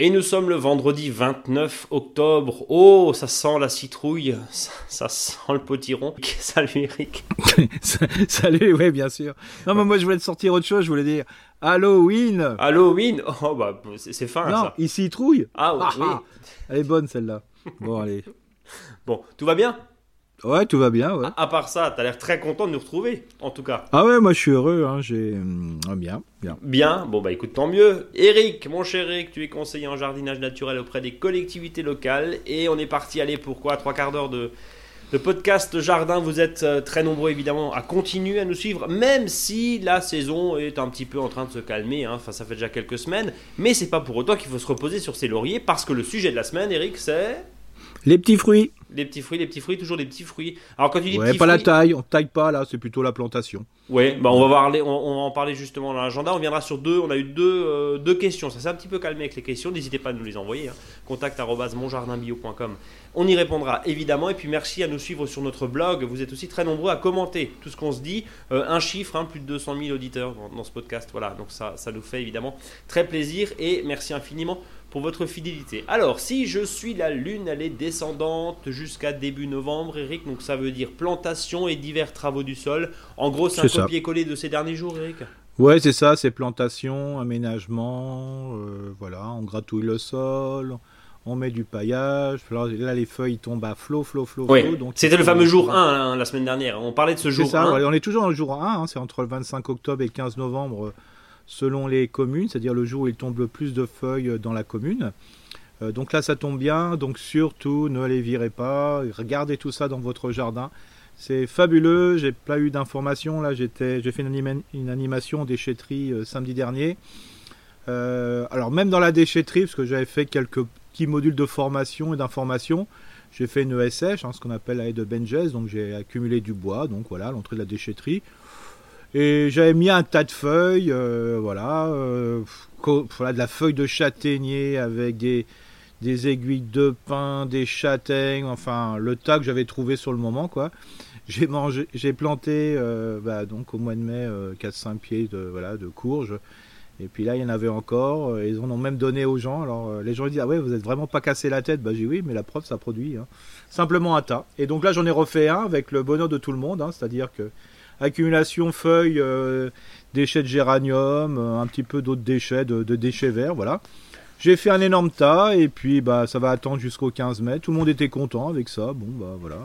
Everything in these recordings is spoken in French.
Et nous sommes le vendredi 29 octobre. Oh, ça sent la citrouille, ça, sent le potiron. Salut Eric. Salut, oui, bien sûr. Non, mais moi je voulais te sortir autre chose, je voulais dire Halloween. Halloween Oh, bah, c'est fin non, ça. il citrouille. Ah, oui. Ah, ah. Elle est bonne celle-là. Bon, allez. Bon, tout va bien? Ouais, tout va bien, ouais. À, part ça, t'as l'air très content de nous retrouver, en tout cas. Ah ouais, moi je suis heureux, hein, j'ai... Hum, bien, bien. Bien, bon bah écoute, tant mieux. Eric, mon cher Eric, tu es conseiller en jardinage naturel auprès des collectivités locales, et on est parti aller pour quoi Trois quarts d'heure de, de podcast jardin. Vous êtes euh, très nombreux évidemment à continuer à nous suivre, même si la saison est un petit peu en train de se calmer. Hein. Enfin, ça fait déjà quelques semaines, mais c'est pas pour autant qu'il faut se reposer sur ses lauriers, parce que le sujet de la semaine, Eric, c'est... Les petits fruits. Les petits fruits, les petits fruits, toujours des petits fruits. Alors quand tu dis ouais, pas la taille, on taille pas là, c'est plutôt la plantation. Ouais, bah on va parler, on, va en parler justement dans l'agenda. On viendra sur deux. On a eu deux, euh, deux questions. Ça s'est un petit peu calmé avec les questions. N'hésitez pas à nous les envoyer. Hein. Contact monjardinbio.com. On y répondra évidemment. Et puis merci à nous suivre sur notre blog. Vous êtes aussi très nombreux à commenter tout ce qu'on se dit. Euh, un chiffre, hein, plus de 200 000 auditeurs dans, dans, ce podcast. Voilà, donc ça, ça nous fait évidemment très plaisir et merci infiniment pour votre fidélité. Alors, si je suis la lune, elle est descendante jusqu'à début novembre, Eric, donc ça veut dire plantation et divers travaux du sol. En gros, c'est un copier-coller de ces derniers jours, Eric? Ouais, c'est ça, c'est plantation, aménagement, euh, voilà, on gratouille le sol, on met du paillage, là les feuilles tombent à flot, flot, flot, oui. C'était le fameux jour 1 hein, la semaine dernière, on parlait de ce jour ça, on est toujours dans le jour 1, hein, c'est entre le 25 octobre et le 15 novembre selon les communes, c'est-à-dire le jour où il tombe le plus de feuilles dans la commune. Euh, donc là, ça tombe bien. Donc surtout, ne les virez pas. Regardez tout ça dans votre jardin. C'est fabuleux. J'ai pas eu d'informations. Là, j'ai fait une, animation déchetterie euh, samedi dernier. Euh, alors même dans la déchetterie, parce que j'avais fait quelques petits modules de formation et d'information, j'ai fait une ESH, hein, ce qu'on appelle la haie de Benjes. Donc j'ai accumulé du bois. Donc voilà, l'entrée de la déchetterie. Et j'avais mis un tas de feuilles, euh, voilà, euh, voilà, de la feuille de châtaignier avec des, des aiguilles de pin, des châtaignes, enfin le tas que j'avais trouvé sur le moment, quoi. J'ai mangé, j'ai planté, euh, bah, donc au mois de mai, 4-5 pieds de, voilà, de courges. Et puis là, il y en avait encore. Ils en ont même donné aux gens. Alors les gens disent ah ouais, vous êtes vraiment pas cassé la tête. Bah j'ai oui, mais la preuve ça produit. Hein. Simplement un tas. Et donc là, j'en ai refait un avec le bonheur de tout le monde. Hein. C'est-à-dire que accumulation feuilles, euh, déchets de géranium, euh, un petit peu d'autres déchets, de, déchets verts, voilà. J'ai fait un énorme tas et puis bah ça va attendre jusqu'au 15 mai. Tout le monde était content avec ça. Bon bah voilà.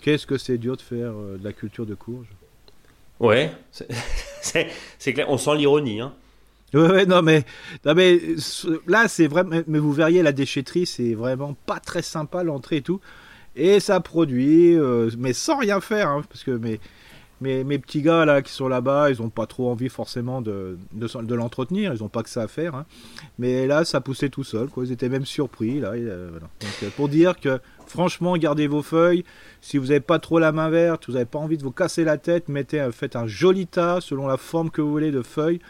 Qu'est-ce que c'est dur de faire euh, de la culture de courge? Ouais, c'est clair. On sent l'ironie. Hein. Ouais, non mais, non mais là c'est vraiment, mais vous verriez la déchetterie, c'est vraiment pas très sympa l'entrée et tout, et ça produit, mais sans rien faire, hein, parce que mais mes, mes petits gars là qui sont là-bas, ils n'ont pas trop envie forcément de, de, l'entretenir, ils n'ont pas que ça à faire. Hein. Mais là, ça poussait tout seul, quoi. Ils étaient même surpris là. Euh, euh, pour dire que franchement, gardez vos feuilles. Si vous n'avez pas trop la main verte, vous n'avez pas envie de vous casser la tête, mettez, faites un joli tas selon la forme que vous voulez de feuilles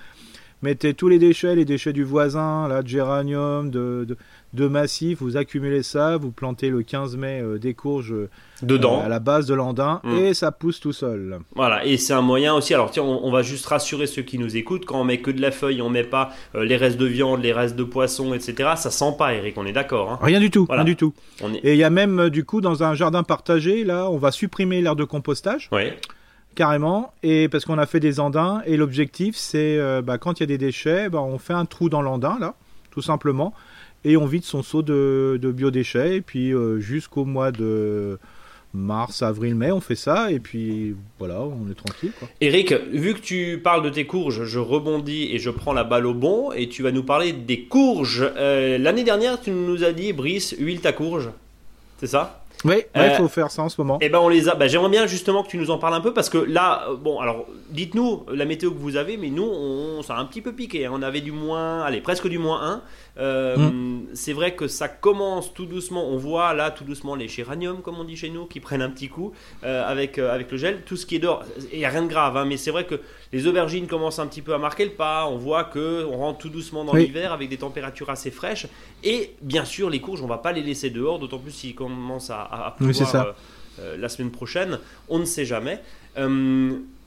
mettez tous les déchets, les déchets du voisin, là, de géranium, de, de massif, vous accumulez ça, vous plantez le 15 mai euh, des courges euh, dedans à la base de l'andin mm. et ça pousse tout seul. Voilà, et c'est un moyen aussi. Alors tiens, on, va juste rassurer ceux qui nous écoutent quand on met que de la feuille, on met pas euh, les restes de viande, les restes de poisson, etc. Ça sent pas, Eric. On est d'accord. Hein rien du tout, rien du tout. Et il y a même du coup dans un jardin partagé là, on va supprimer l'air de compostage. Oui carrément et parce qu'on a fait des andins et l'objectif c'est bah, quand il y a des déchets bah, on fait un trou dans l'andin là tout simplement et on vide son seau de, biodéchets. Et puis euh, jusqu'au mois de mars, avril, mai, on fait ça. Et puis voilà, on est tranquille. Eric, vu que tu parles de tes courges, je rebondis et je prends la balle au bon. Et tu vas nous parler des courges. Euh, l'année dernière, tu nous as dit, Brice, huile ta courge. C'est ça? Oui, il euh, faut faire ça en ce moment. Et eh ben on les a. Bah, j'aimerais bien justement que tu nous en parles un peu parce que là, bon, alors dites-nous la météo que vous avez, mais nous, on, ça a un petit peu piqué. Hein. On avait du moins, allez, presque du moins 1. Euh, mm. C'est vrai que ça commence tout doucement. On voit là tout doucement les géraniums, comme on dit chez nous, qui prennent un petit coup euh, avec, euh, avec le gel. Tout ce qui est dehors, il n'y a rien de grave, hein, mais c'est vrai que les aubergines commencent un petit peu à marquer le pas. On voit que on rentre tout doucement dans l'hiver avec des températures assez fraîches. Et bien sûr, les courges, on va pas les laisser dehors, d'autant plus s'ils commencent à, à, pleuvoir la semaine prochaine. On ne sait jamais.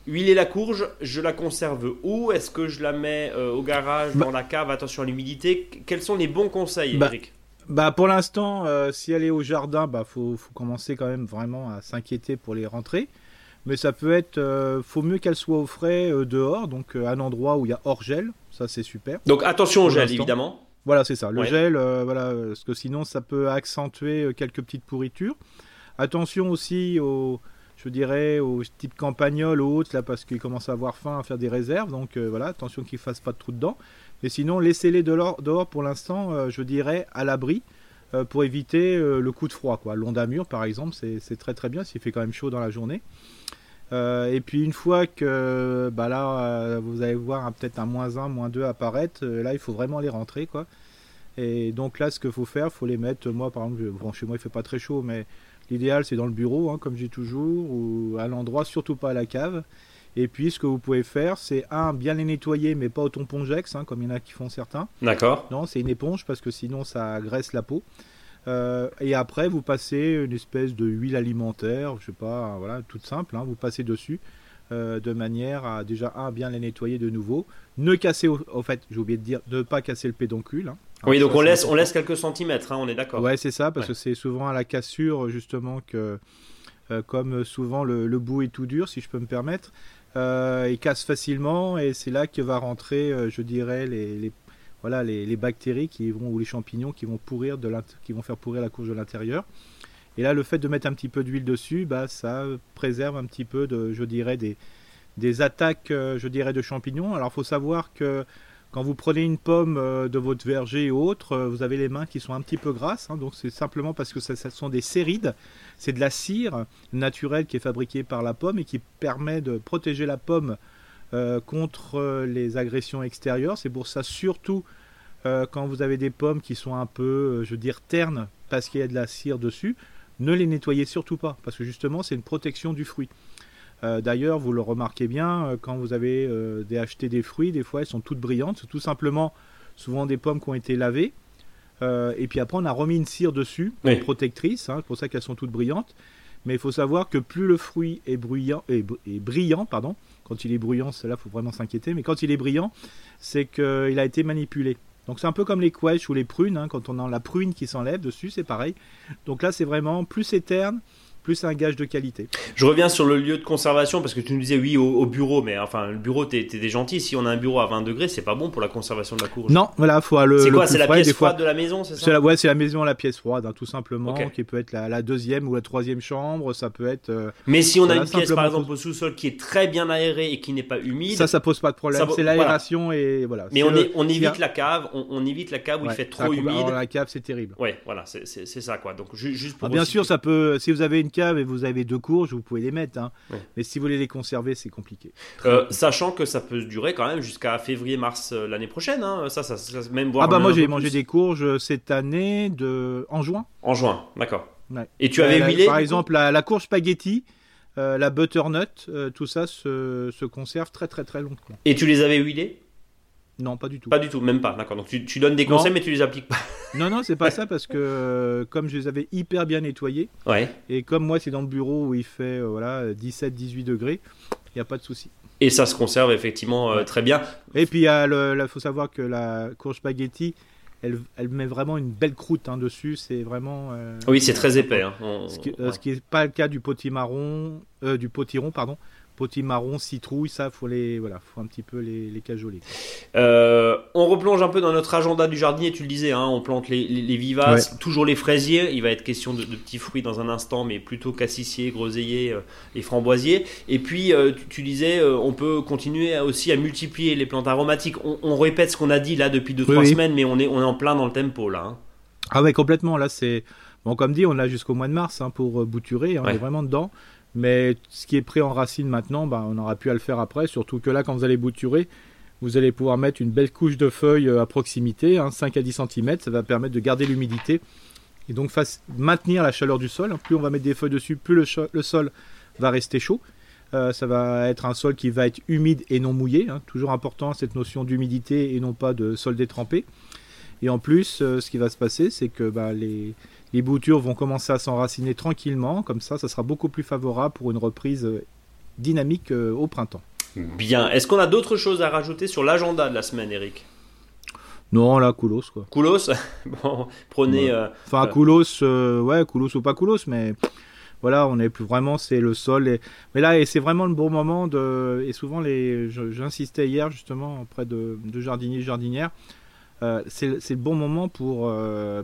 Huiler la courge, je la conserve où? Est-ce que je la mets euh, au garage, bah dans la cave? Attention à l'humidité. Quels sont les bons conseils, bah, Eric? bah pour l'instant, euh, si elle est au jardin, bah faut, faut commencer quand même vraiment à s'inquiéter pour les rentrer. Mais ça peut être, euh, faut mieux qu'elle soit au frais dehors, donc un endroit où il y a hors gel, ça c'est super. Donc attention au gel évidemment. Voilà c'est ça, le gel, voilà, parce que sinon ça peut accentuer quelques petites pourritures. Attention aussi aux je dirais, aux type campagnol ou autres, là, parce qu'ils commencent à avoir faim, à faire des réserves. Donc euh, voilà, attention qu'ils ne fassent pas de trous dedans. Mais sinon, laissez-les dehors, dehors pour l'instant, euh, je dirais, à l'abri. Euh, pour éviter le coup de froid. Quoi. L'ondamure, par exemple, c'est très très bien s'il fait quand même chaud dans la journée. et puis une fois que bah là, vous allez voir peut-être un moins 1, moins 2 apparaître, là il faut vraiment les rentrer. quoi. Et donc là, ce qu'il faut faire, il faut les mettre, moi par exemple, chez moi il fait pas très chaud, mais L'idéal, c'est dans le bureau, hein, comme j'ai toujours, ou à l'endroit, surtout pas à la cave. Et puis, ce que vous pouvez faire, c'est un, bien les nettoyer, mais pas au tampon-jex, hein, comme il y en a qui font certains. D'accord. Non, c'est une éponge parce que sinon, ça agresse la peau. Euh, et après, vous passez une espèce de huile alimentaire, je sais pas, voilà, toute simple. Hein, vous passez dessus euh, de manière à déjà un bien les nettoyer de nouveau. Ne casser, au, fait, j'ai oublié de dire, ne pas casser le pédoncule. Hein. Oui, donc on laisse, on laisse quelques centimètres, hein, on est d'accord. Ouais, c'est ça, parce que c'est souvent à la cassure, justement, que, euh, comme souvent le, bout est tout dur, si je peux me permettre, euh, il casse facilement et c'est là que va rentrer, euh, je dirais, les, voilà, les, bactéries qui vont, ou les champignons qui vont, pourrir de qui vont faire pourrir la courge de l'intérieur. Et là, le fait de mettre un petit peu d'huile dessus, bah, ça préserve un petit peu, de, je dirais, des, des attaques, je dirais, de champignons. Alors, il faut savoir que quand vous prenez une pomme euh, de votre verger ou autre, euh, vous avez les mains qui sont un petit peu grasses. Hein, c'est simplement parce que ce sont des cérides. C'est de la cire naturelle qui est fabriquée par la pomme et qui permet de protéger la pomme euh, contre les agressions extérieures. C'est pour ça surtout quand vous avez des pommes qui sont un peu, je veux dire, ternes parce qu'il y a de la cire dessus, ne les nettoyez surtout pas parce que justement c'est une protection du fruit. Euh, d'ailleurs, vous le remarquez bien, euh, quand vous avez euh, acheté des fruits, des fois elles sont toutes brillantes. C'est tout simplement souvent des pommes qui ont été lavées. et puis après, on a remis une cire dessus, une protectrice, hein, c'est pour ça qu'elles sont toutes brillantes. Mais il faut savoir que plus le fruit est, bruyant, est, brillant, pardon, quand il est bruyant, cela il faut vraiment s'inquiéter, mais quand il est brillant, c'est qu'il a été manipulé. Donc c'est un peu comme les quèches ou les prunes, hein, quand on a la prune qui s'enlève dessus, c'est pareil. Donc là, c'est vraiment plus c'est terne, plus un gage de qualité. Je reviens sur le lieu de conservation parce que tu nous disais oui au, bureau, mais enfin le bureau t'es es gentil. Si on a un bureau à 20 degrés, c'est pas bon pour la conservation de la courge. Non, voilà, faut le. C'est quoi C'est la pièce froide de la maison, c'est ça la, Ouais, c'est la maison à la pièce froide, hein, tout simplement, qui peut être la, deuxième ou la troisième chambre. Ça peut être. Euh, mais si on a une pièce par exemple au sous-sol qui est très bien aérée et qui n'est pas humide, ça, ça pose pas de problème. C'est l'aération et voilà. Mais on, on évite la cave, on, évite la cave où il fait trop humide. la cave, c'est terrible. Ouais, voilà, c'est ça quoi. Donc juste pour. Ah, bien sûr, ça peut. Si vous avez une cave et vous avez deux courges, vous pouvez les mettre. Hein. Mais si vous voulez les conserver, c'est compliqué. Euh, sachant que ça peut durer quand même jusqu'à février-mars euh, l'année prochaine. Hein. Ça, ça, même Ah bah moi j'ai mangé des courges euh, cette année de en juin. En juin, d'accord. Et tu avais huilé Par exemple, la, courge spaghetti. la butternut, tout ça se, se, conserve très très très longtemps. Et tu les avais huilés non, pas du tout. Pas du tout, même pas. D'accord. Donc tu, donnes des conseils, mais tu les appliques pas. non, non, c'est pas ça parce que euh, comme je les avais hyper bien nettoyés, ouais. et comme moi c'est dans le bureau où il fait euh, voilà 17-18 degrés, il n'y a pas de souci. Et ça se conserve effectivement euh, très bien. Et puis il faut savoir que la courge spaghetti, elle, elle, met vraiment une belle croûte hein, dessus. C'est vraiment. oui, c'est très épais. Hein. Ce qui n'est pas le cas du potimarron, du potiron, pardon marron, citrouille, ça, faut les, voilà, faut un petit peu les, les cajoler. Euh, on replonge un peu dans notre agenda du jardinier, tu le disais, hein, on plante les, les, vivaces, toujours les fraisiers. Il va être question de, petits fruits dans un instant, mais plutôt cassissiers, groseilliers euh, et framboisiers. Et puis, euh, tu, disais, on peut continuer aussi à multiplier les plantes aromatiques. On, répète ce qu'on a dit là depuis 2-3 semaines, mais on est, on est en plein dans le tempo là. Hein. Ah ouais, complètement. Là, c'est bon, comme dit, on a jusqu'au mois de mars hein, pour bouturer. On est vraiment dedans. Mais ce qui est pris en racine maintenant, bah, on aura pu à le faire après. Surtout que là, quand vous allez bouturer, vous allez pouvoir mettre une belle couche de feuilles à proximité, 5 hein, à 10 cm, ça va permettre de garder l'humidité et donc maintenir la chaleur du sol. Plus on va mettre des feuilles dessus, plus le, sol va rester chaud. Euh, ça va être un sol qui va être humide et non mouillé. Hein. Toujours important cette notion d'humidité et non pas de sol détrempé. Et en plus, euh, ce qui va se passer, c'est que bah, les, boutures vont commencer à s'enraciner tranquillement. Comme ça, ça sera beaucoup plus favorable pour une reprise euh, dynamique au printemps. Bien. Est-ce qu'on a d'autres choses à rajouter sur l'agenda de la semaine, Eric? Non, là, Koulos, quoi. Koulos? Bon, prenez. Euh, enfin, euh, Koulos, euh, ouais, Koulos ou pas Koulos, mais voilà, on est plus vraiment, c'est le sol. Et... Mais là, c'est vraiment le bon moment de. Et souvent, les... j'insistais hier justement auprès de, de jardiniers, jardinières. C'est le bon moment pour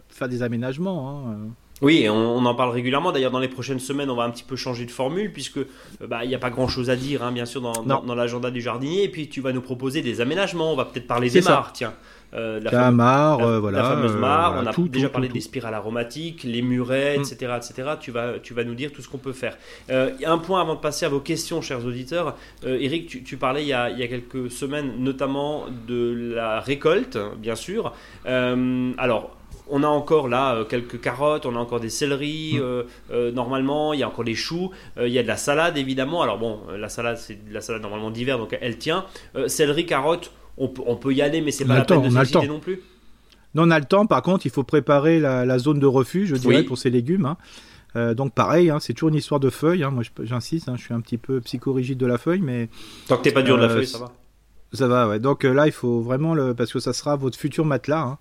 faire des aménagements. Hein. Oui, on, en parle régulièrement. D'ailleurs, dans les prochaines semaines, on va un petit peu changer de formule puisque bah, il n'y a pas grand-chose à dire, hein, bien sûr, dans, dans, l'agenda du jardinier. Et puis, tu vas nous proposer des aménagements. On va peut-être parler des mares, tiens. Euh, la, fameuse, voilà, la fameuse mare, on a déjà parlé des spirales aromatiques, les murets, etc., mm. etc. Tu vas, tu vas nous dire tout ce qu'on peut faire. Euh, un point avant de passer à vos questions, chers auditeurs. Euh, Eric, tu, parlais il y, a, il y, a, quelques semaines notamment de la récolte, bien sûr. alors, on a encore là quelques carottes, on a encore des céleris, mm. normalement, il y a encore des choux, il y a de la salade évidemment. Alors bon, la salade c'est de la salade normalement d'hiver, donc elle tient. céleri, carottes, on peut, y aller, mais c'est pas la peine de s'exciter non plus. Non, on a le temps. Par contre, il faut préparer la, zone de refuge, je dirais, pour ces légumes. Hein. Euh, donc pareil, hein, c'est toujours une histoire de feuilles. Hein. Moi, j'insiste, je suis un petit peu psychorigide de la feuille, mais tant que t'es pas dur de la euh, feuille, ça va. Ça va, ouais. Donc euh, là, il faut vraiment le, parce que ça sera votre futur matelas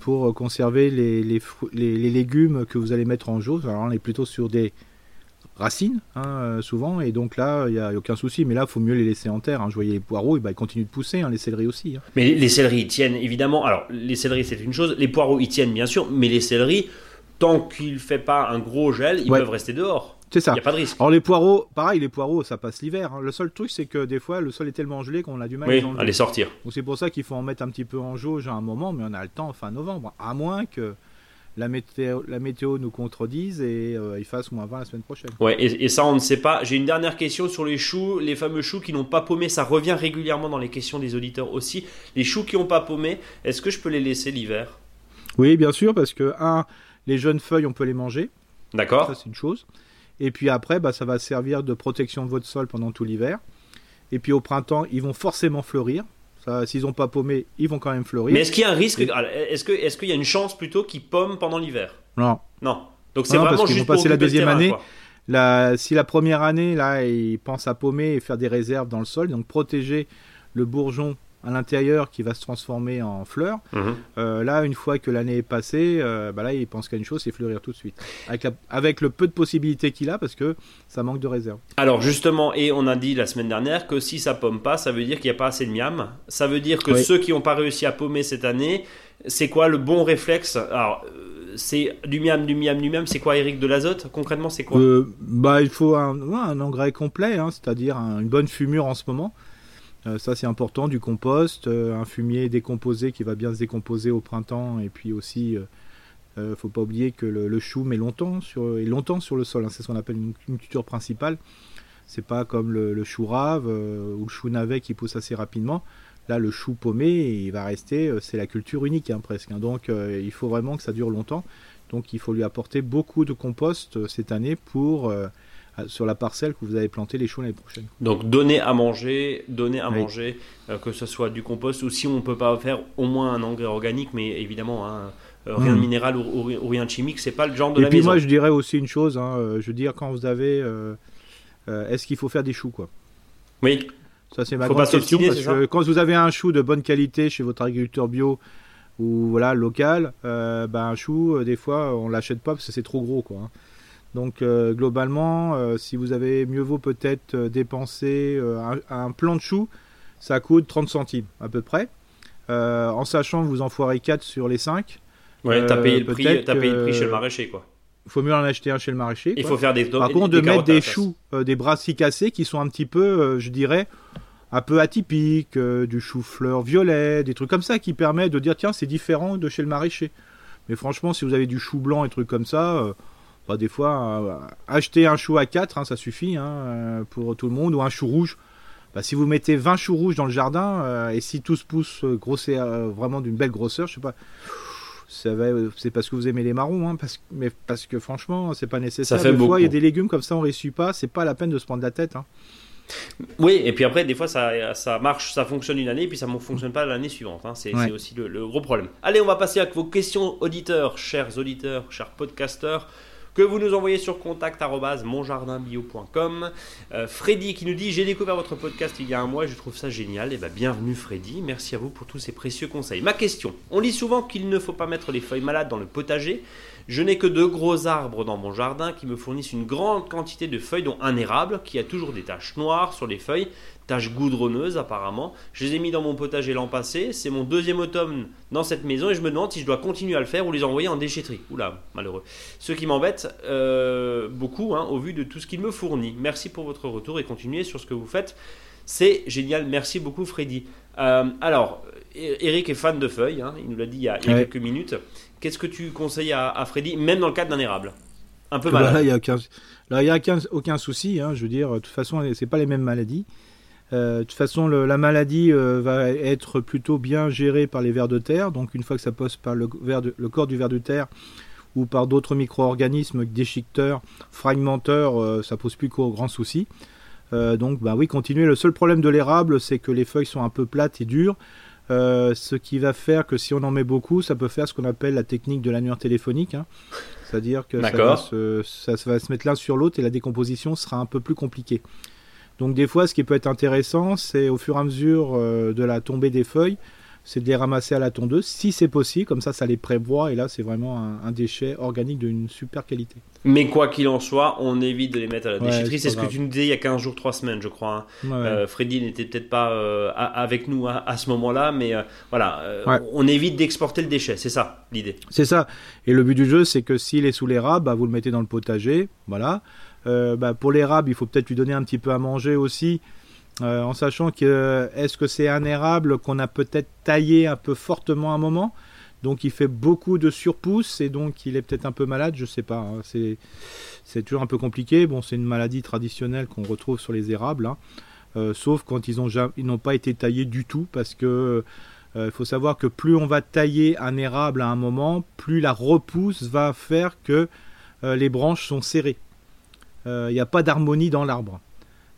pour conserver les, les, les, légumes que vous allez mettre en jeu. Alors on est plutôt sur des racines, hein, euh, souvent, et donc là, il n'y a aucun souci, mais là, il faut mieux les laisser en terre. Hein. Je voyais les poireaux, et bah, ils continuent de pousser, hein, les céleris aussi. Mais les céleris, ils tiennent évidemment. Alors, les céleris, c'est une chose, les poireaux, ils tiennent bien sûr, mais les céleris, tant qu'il ne fait pas un gros gel, ils peuvent rester dehors. C'est ça. Il n'y a pas de risque. Alors les poireaux, pareil, les poireaux, ça passe l'hiver. Le seul truc, c'est que des fois, le sol est tellement gelé qu'on a du mal à, les sortir. c'est pour ça qu'il faut en mettre un petit peu en jauge à un moment, mais on a le temps fin novembre. À moins que la météo, la météo nous contredise et euh, il fasse moins 20 la semaine prochaine. Ouais, et, ça on ne sait pas. J'ai une dernière question sur les choux, les fameux choux qui n'ont pas paumé. Ça revient régulièrement dans les questions des auditeurs aussi. Les choux qui n'ont pas paumé, est-ce que je peux les laisser l'hiver? Oui, bien sûr, parce que un, les jeunes feuilles, on peut les manger. D'accord. Ça c'est une chose. Et puis après, bah, ça va servir de protection de votre sol pendant tout l'hiver. Et puis au printemps, ils vont forcément fleurir. S'ils n'ont pas paumé, ils vont quand même fleurir. Mais est-ce qu'il y a un risque Est-ce qu'il est y a une chance plutôt qu'ils pomment pendant l'hiver? Non. Non. Donc c'est vraiment parce juste vont passer la deuxième année. La, si la première année, là, ils pensent à paumer et faire des réserves dans le sol, donc protéger le bourgeon à l'intérieur qui va se transformer en fleurs. Mhm. Euh, là, une fois que l'année est passée, euh, bah là, il pense qu'à une chose, c'est fleurir tout de suite. Avec, avec le peu de possibilités qu'il a, parce que ça manque de réserve. Alors justement, et on a dit la semaine dernière que si ça pomme pas, ça veut dire qu'il n'y a pas assez de miam. Ça veut dire que ceux qui n'ont pas réussi à pommer cette année, c'est quoi le bon réflexe? Alors, euh, c'est du miam, du miam, du miam. C'est quoi, Eric, de l'azote? Concrètement, c'est quoi? Bah, il faut un, un engrais complet, hein, c'est-à-dire une bonne fumure en ce moment. Euh, ça c'est important, du compost, euh, un fumier décomposé qui va bien se décomposer au printemps et puis aussi euh, faut pas oublier que le, chou met longtemps sur, est longtemps sur le sol, hein. c'est ce qu'on appelle une, culture principale. C'est pas comme le, chou rave ou le chou navet qui pousse assez rapidement. Là, le chou paumé, il va rester, c'est la culture unique hein, presque. Hein. Donc, il faut vraiment que ça dure longtemps. Donc, il faut lui apporter beaucoup de compost cette année pour sur la parcelle que vous avez planté les choux l'année prochaine. Donc donner à manger, donner à manger, euh, que ce soit du compost ou si on ne peut pas faire au moins un engrais organique, mais évidemment hein, euh, rien de hmm. minéral ou, rien de chimique, c'est pas le genre de Et la puis moi je dirais aussi une chose, hein, euh, je veux dire quand vous avez, est-ce qu'il faut faire des choux quoi? Oui. Ça c'est ma grande question parce que quand vous avez un chou de bonne qualité chez votre agriculteur bio ou voilà local, ben un chou des fois on l'achète pas parce que c'est trop gros quoi. Hein. Donc euh, globalement, euh, si vous avez mieux vaut peut-être euh, dépenser un, plan de chou, ça coûte 30 centimes à peu près. en sachant que vous en foirez 4 sur les 5. Ouais, t'as payé, le prix, payé le prix chez le maraîcher quoi. Il faut mieux en acheter un chez le maraîcher. Il faut faire des Par contre, de mettre des choux, des brassicas cassés qui sont un petit peu, je dirais, un peu atypiques, du chou-fleur violet, des trucs comme ça qui permettent de dire tiens, c'est différent de chez le maraîcher. Mais franchement, si vous avez du chou blanc et trucs comme ça, bah, des fois, euh, acheter un chou à 4, hein, ça suffit hein, euh, pour tout le monde, ou un chou rouge. Bah, si vous mettez 20 choux rouges dans le jardin, et si tous poussent grosser, vraiment d'une belle grosseur, je sais pas c'est parce que vous aimez les marrons, hein, parce, mais parce que franchement, c'est pas nécessaire. Ça fait des fois, il y a des légumes comme ça, on réussit pas, c'est pas la peine de se prendre la tête. Hein. Oui, et puis après, des fois, ça, ça marche, ça fonctionne une année, et puis ça ne fonctionne pas l'année suivante. Hein. C'est aussi le, gros problème. Allez, on va passer à vos questions auditeurs, chers auditeurs, chers podcasteurs que vous nous envoyez sur contact@monjardinbio.com. Euh, Freddy qui nous dit j'ai découvert votre podcast il y a un mois, je trouve ça génial. Et eh ben bienvenue Freddy, merci à vous pour tous ces précieux conseils. Ma question on lit souvent qu'il ne faut pas mettre les feuilles malades dans le potager. Je n'ai que deux gros arbres dans mon jardin qui me fournissent une grande quantité de feuilles, dont un érable qui a toujours des taches noires sur les feuilles taches goudronneuses apparemment. Je les ai mis dans mon potager l'an passé. C'est mon deuxième automne dans cette maison et je me demande si je dois continuer à le faire ou les envoyer en déchetterie. Oula, malheureux. Ce qui m'embête euh, beaucoup hein, au vu de tout ce qu'il me fournit. Merci pour votre retour et continuez sur ce que vous faites. C'est génial. Merci beaucoup Freddy. Euh, alors, Eric est fan de feuilles. Hein. il nous l'a dit il y a, quelques minutes. Qu'est-ce que tu conseilles à, Freddy, même dans le cadre d'un érable? Un peu malade. Là, il n'y a aucun, là, y a aucun, aucun souci. Hein. je veux dire, de toute façon, c'est pas les mêmes maladies. Euh, de toute façon, la maladie euh, va être plutôt bien gérée par les vers de terre. Donc, une fois que ça passe par le, corps du ver de terre ou par d'autres micro-organismes, déchiqueteurs, fragmenteurs, euh, ça pose plus qu'au grand souci. donc, bah oui, continuez. Le seul problème de l'érable, c'est que les feuilles sont un peu plates et dures. Ce qui va faire que si on en met beaucoup, ça peut faire ce qu'on appelle la technique de l'annuaire téléphonique. Hein. C'est-à-dire que ça va, ça va, se, mettre l'un sur l'autre et la décomposition sera un peu plus compliquée. Donc des fois, ce qui peut être intéressant, c'est au fur et à mesure euh, de la tombée des feuilles, c'est de les ramasser à la tondeuse, si c'est possible, comme ça, ça les prévoit, et là, c'est vraiment un, déchet organique d'une super qualité. Mais quoi qu'il en soit, on évite de les mettre à la déchetterie. C'est ce que tu nous disais il y a 15 jours, 3 semaines, je crois. Hein. Euh, Freddy n'était peut-être pas euh, avec nous à, ce moment-là, mais voilà, on évite d'exporter le déchet, c'est ça l'idée. C'est ça. Et le but du jeu, c'est que s'il est sous les rats, bah, vous le mettez dans le potager, voilà. Euh, bah, pour l'érable, il faut peut-être lui donner un petit peu à manger aussi, euh, en sachant que est-ce que c'est un érable qu'on a peut-être taillé un peu fortement à un moment, donc il fait beaucoup de surpousse et donc il est peut-être un peu malade, je sais pas. Hein. c'est toujours un peu compliqué. Bon, c'est une maladie traditionnelle qu'on retrouve sur les érables, hein. euh, sauf quand ils n'ont pas été taillés du tout, parce que il faut savoir que plus on va tailler un érable à un moment, plus la repousse va faire que les branches sont serrées. Euh, il n'y a pas d'harmonie dans l'arbre.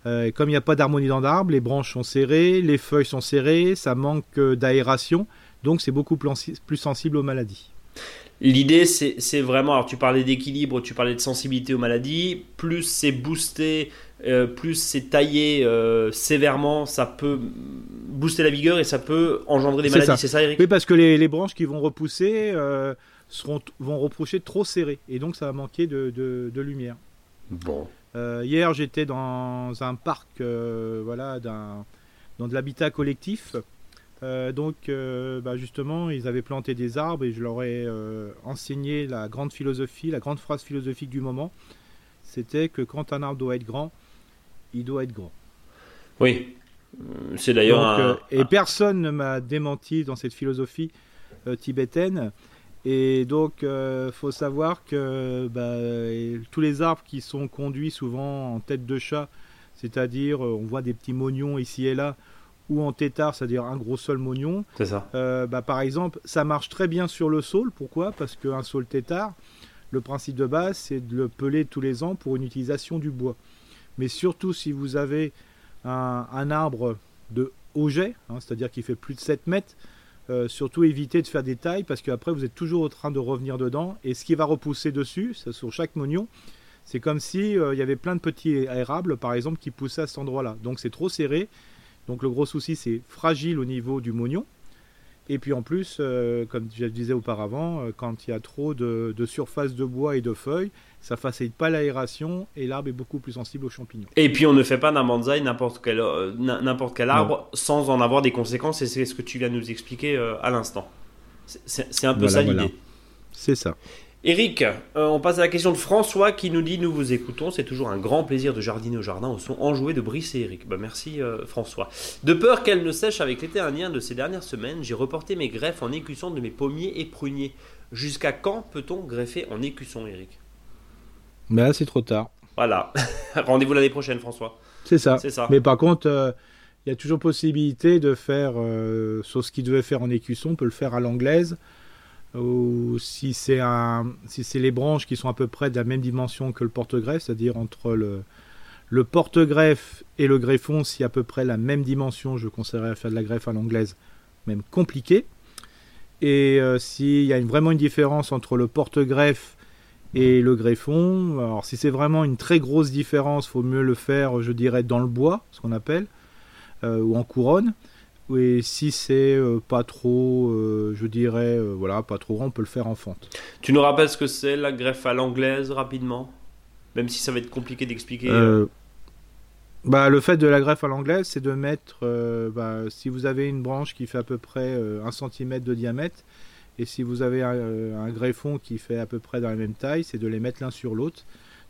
Euh, comme il n'y a pas d'harmonie dans l'arbre, les branches sont serrées, les feuilles sont serrées, ça manque d'aération, donc c'est beaucoup plus sensible aux maladies. L'idée, c'est vraiment, alors tu parlais d'équilibre, tu parlais de sensibilité aux maladies, plus c'est boosté, euh, plus c'est taillé sévèrement, ça peut booster la vigueur et ça peut engendrer des maladies, c'est ça Eric? Oui, parce que les, branches qui vont repousser seront, vont reprocher trop serrées, et donc ça va manquer de lumière. Bon. Euh, hier, j'étais dans un parc, euh, voilà, dans de l'habitat collectif. Euh, donc, bah, justement, ils avaient planté des arbres et je leur ai enseigné la grande philosophie, la grande phrase philosophique du moment. C'était que quand un arbre doit être grand, il doit être grand. Oui, c'est d'ailleurs. Et personne ne m'a démenti dans cette philosophie tibétaine. Et donc, il euh, faut savoir que bah, tous les arbres qui sont conduits souvent en tête de chat, c'est-à-dire euh, on voit des petits mognons ici et là, ou en tétard, c'est-à-dire un gros sol mognon. C'est ça. Euh, bah, par exemple, ça marche très bien sur le saule. Pourquoi? Parce qu'un saule tétard, le principe de base, c'est de le peler tous les ans pour une utilisation du bois. Mais surtout si vous avez un, arbre de haut jet, hein, c'est-à-dire qui fait plus de 7 mètres, euh, surtout éviter de faire des tailles parce qu'après vous êtes toujours en train de revenir dedans et ce qui va repousser dessus, sur chaque mognon, c'est comme si euh, il y avait plein de petits aérables par exemple qui poussaient à cet endroit-là. Donc c'est trop serré. Donc le gros souci c'est fragile au niveau du mognon. Et puis en plus, euh, comme je le disais auparavant, quand il y a trop de, de surface de bois et de feuilles, ça facilite pas l'aération et l'arbre est beaucoup plus sensible aux champignons. Et puis on ne fait pas d'un bonsaï n'importe quel, euh, n'importe quel arbre sans en avoir des conséquences et c'est ce que tu viens de nous expliquer euh, à l'instant. C'est un peu ça l'idée. C'est ça. Eric, euh, on passe à la question de François qui nous dit Nous vous écoutons, c'est toujours un grand plaisir de jardiner au jardin au son enjoué de Brice et Eric. Bah, merci François. De peur qu'elle ne sèche avec l'été indien de ces dernières semaines, j'ai reporté mes greffes en écusson de mes pommiers et pruniers. Jusqu'à quand peut-on greffer en écusson, Eric? Mais là, c'est trop tard. Voilà. Rendez-vous l'année prochaine, François. C'est ça. C'est ça. Mais par contre, euh, il y a toujours possibilité de faire, euh, sur ce qu'il devait faire en écusson, on peut le faire à l'anglaise. Ou si c'est si les branches qui sont à peu près de la même dimension que le porte-greffe, c'est-à-dire entre le, le porte-greffe et le greffon, si à peu près la même dimension, je conseillerais à faire de la greffe à l'anglaise, même compliqué. Et euh, s'il y a vraiment une différence entre le porte-greffe et le greffon, alors si c'est vraiment une très grosse différence, faut mieux le faire, je dirais, dans le bois, ce qu'on appelle. Euh, ou en couronne. Et si c'est euh, pas trop, euh, je dirais, voilà, pas trop grand, on peut le faire en fente. Tu nous rappelles ce que c'est la greffe à l'anglaise rapidement? Même si ça va être compliqué d'expliquer. Bah, le fait de la greffe à l'anglaise, c'est de mettre, bah, si vous avez une branche qui fait à peu près 1 cm de diamètre, et si vous avez un, greffon qui fait à peu près dans la même taille, c'est de les mettre l'un sur l'autre,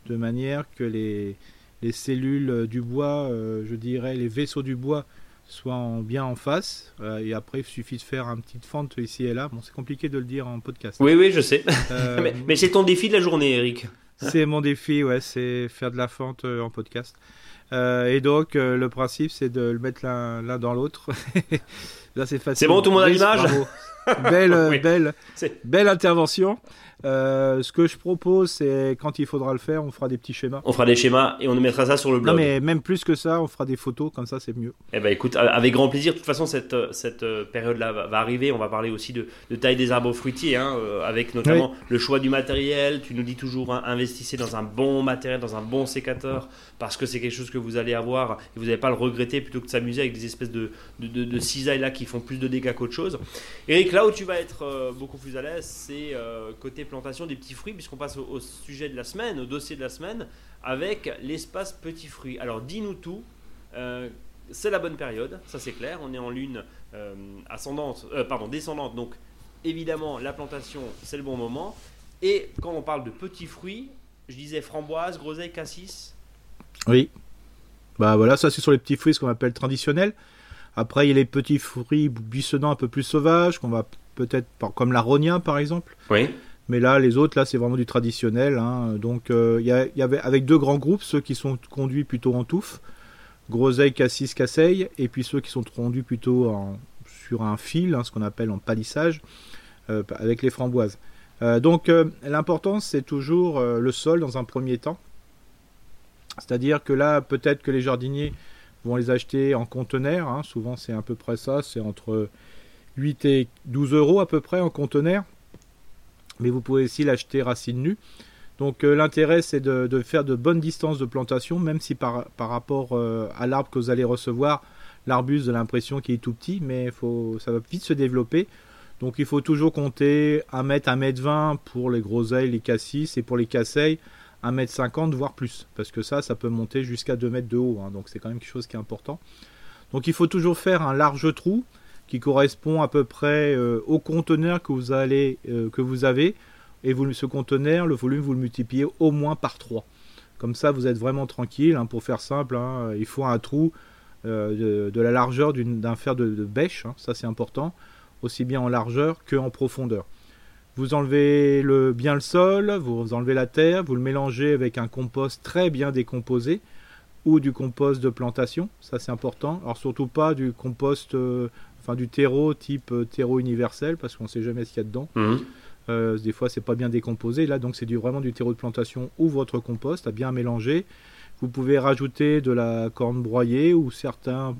de manière que les, les cellules euh, du bois, euh, je dirais les vaisseaux du bois, soient bien en face. Euh, et après, il suffit de faire un petit fente ici et là. Bon, c'est compliqué de le dire en podcast. Oui, oui, je sais. mais, c'est ton défi de la journée, Eric. C'est mon défi, ouais, c'est faire de la fente en podcast. et donc, le principe, c'est de le mettre l'un dans l'autre. Là, c'est facile. C'est bon, tout le monde a l'image belle, belle, belle intervention. Euh, ce que je propose, c'est quand il faudra le faire, on fera des petits schémas. On fera des schémas et on mettra ça sur le blog. Non, mais même plus que ça, on fera des photos, comme ça c'est mieux. Eh ben écoute, avec grand plaisir. De toute façon, cette, cette euh, période-là va arriver. On va parler aussi de, de taille des arbres fruitiers, hein, euh, avec notamment le choix du matériel. Tu nous dis toujours, hein, investissez dans un bon matériel, dans un bon sécateur, parce que c'est quelque chose que vous allez avoir et vous n'allez pas le regretter plutôt que de s'amuser avec des espèces de, de, de, cisailles là qui font plus de dégâts qu'autre chose. Eric, là où tu vas être beaucoup plus à l'aise, c'est côté plantation des petits fruits, puisqu'on passe au, sujet de la semaine, au dossier de la semaine, avec l'espace petits fruits. Alors dis-nous tout. Euh, c'est la bonne période, ça c'est clair. On est en lune euh, ascendante, euh, pardon, descendante, donc évidemment la plantation c'est le bon moment. Et quand on parle de petits fruits, je disais framboise, groseille, cassis? Oui. Bah voilà, ça c'est sur les petits fruits, ce qu'on appelle traditionnels. Après, il y a les petits fruits buissonnants un peu plus sauvages, qu'on va peut-être, comme la rogna par exemple. Oui. Mais là, les autres, là, c'est vraiment du traditionnel. Hein. Donc, euh, il y, avait avec deux grands groupes, ceux qui sont conduits plutôt en touffe, groseille, cassis, casseille, et puis ceux qui sont conduits plutôt sur un fil, hein, ce qu'on appelle en palissage, euh, avec les framboises. Euh, donc, l'important, c'est toujours le sol dans un premier temps. C'est-à-dire que là, peut-être que les jardiniers vont les acheter en conteneur. Hein. Souvent, c'est à peu près ça. C'est entre 8 et 12 euros à peu près en conteneur mais vous pouvez aussi l'acheter racine nue. Donc euh, l'intérêt c'est de, faire de bonnes distances de plantation, même si par, rapport euh, à l'arbre que vous allez recevoir, l'arbuste a l'impression qu'il est tout petit, mais faut, ça va vite se développer. Donc il faut toujours compter 1 mètre, 1 mètre 20 pour les groseilles, les cassis, et pour les casseilles, 1 mètre 50 voire plus, parce que ça, ça peut monter jusqu'à 2 mètres de haut, hein. donc c'est quand même quelque chose qui est important. Donc il faut toujours faire un large trou, qui correspond à peu près euh, au conteneur que vous, allez, euh, que vous avez. Et vous, ce conteneur, le volume, vous le multipliez au moins par 3. Comme ça, vous êtes vraiment tranquille. Hein, pour faire simple, hein, il faut un trou euh, de, la largeur d'un fer de, bêche. Hein, ça, c'est important. Aussi bien en largeur qu'en profondeur. Vous enlevez le, bien le sol, vous enlevez la terre, vous le mélangez avec un compost très bien décomposé ou du compost de plantation, ça c'est important. Alors surtout pas du compost enfin du terreau type euh, terreau universel parce qu'on sait jamais ce qu'il y a dedans. Mhm. Euh, des fois c'est pas bien décomposé. Là donc c'est du, vraiment du terreau de plantation ou votre compost à bien mélanger. Vous pouvez rajouter de la corne broyée ou certains